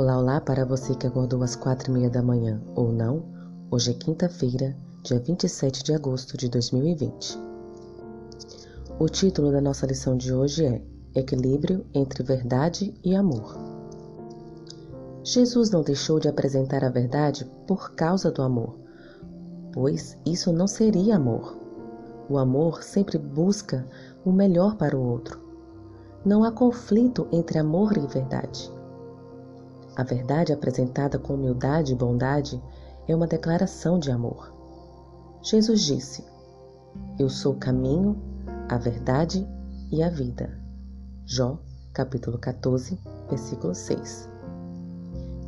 Olá, olá para você que acordou às quatro e meia da manhã ou não. Hoje é quinta-feira, dia 27 de agosto de 2020. O título da nossa lição de hoje é Equilíbrio entre Verdade e Amor. Jesus não deixou de apresentar a verdade por causa do amor, pois isso não seria amor. O amor sempre busca o melhor para o outro. Não há conflito entre amor e verdade. A verdade apresentada com humildade e bondade é uma declaração de amor. Jesus disse: Eu sou o caminho, a verdade e a vida. Jó, capítulo 14, versículo 6.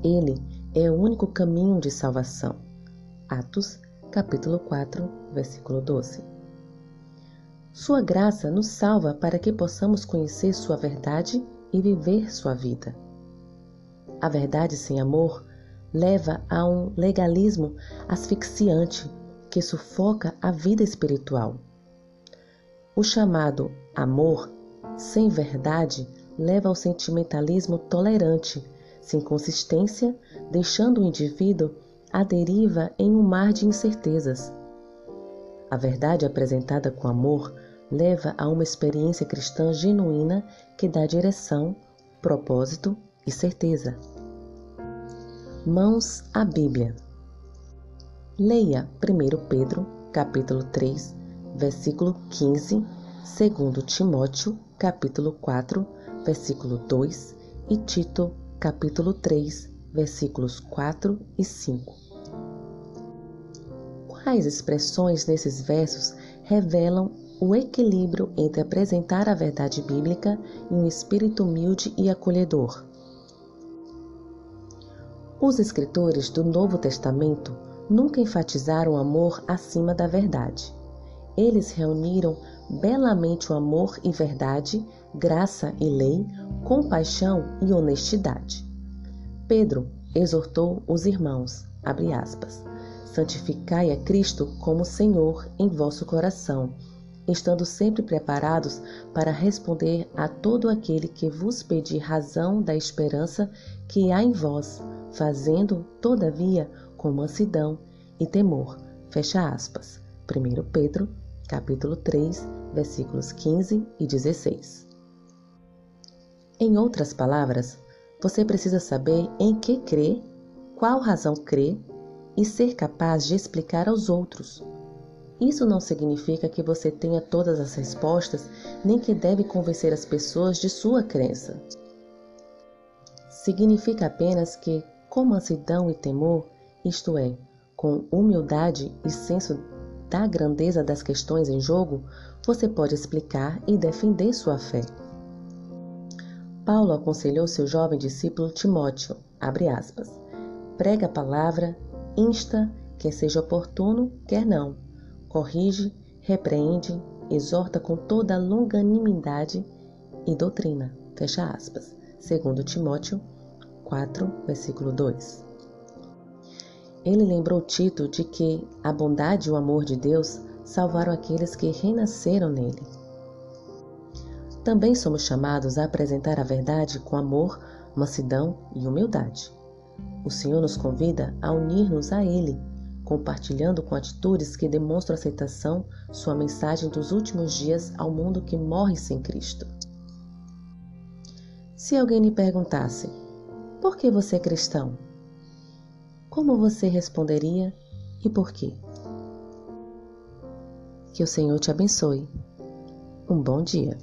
Ele é o único caminho de salvação. Atos, capítulo 4, versículo 12. Sua graça nos salva para que possamos conhecer sua verdade e viver sua vida. A verdade sem amor leva a um legalismo asfixiante que sufoca a vida espiritual. O chamado amor sem verdade leva ao sentimentalismo tolerante, sem consistência, deixando o indivíduo à deriva em um mar de incertezas. A verdade apresentada com amor leva a uma experiência cristã genuína que dá direção, propósito e certeza. Mãos à Bíblia. Leia 1 Pedro, capítulo 3, versículo 15, 2 Timóteo, capítulo 4, versículo 2 e Tito, capítulo 3, versículos 4 e 5. Quais expressões nesses versos revelam o equilíbrio entre apresentar a verdade bíblica e um espírito humilde e acolhedor? Os escritores do Novo Testamento nunca enfatizaram o amor acima da verdade. Eles reuniram belamente o amor e verdade, graça e lei, compaixão e honestidade. Pedro exortou os irmãos, abre aspas, santificai a Cristo como Senhor em vosso coração, estando sempre preparados para responder a todo aquele que vos pedir razão da esperança que há em vós, fazendo, todavia, com mansidão e temor. Fecha aspas. 1 Pedro, capítulo 3, versículos 15 e 16. Em outras palavras, você precisa saber em que crê, qual razão crê e ser capaz de explicar aos outros. Isso não significa que você tenha todas as respostas, nem que deve convencer as pessoas de sua crença. Significa apenas que, com mansidão e temor, isto é, com humildade e senso da grandeza das questões em jogo, você pode explicar e defender sua fé. Paulo aconselhou seu jovem discípulo Timóteo, aspas, prega a palavra, insta, quer seja oportuno, quer não, corrige, repreende, exorta com toda a longanimidade e doutrina, fecha aspas, segundo Timóteo 4, versículo 2. Ele lembrou Tito de que a bondade e o amor de Deus salvaram aqueles que renasceram nele. Também somos chamados a apresentar a verdade com amor, mansidão e humildade. O Senhor nos convida a unir-nos a Ele, compartilhando com atitudes que demonstram aceitação sua mensagem dos últimos dias ao mundo que morre sem Cristo. Se alguém lhe perguntasse, por que você é cristão? Como você responderia e por quê? Que o Senhor te abençoe. Um bom dia.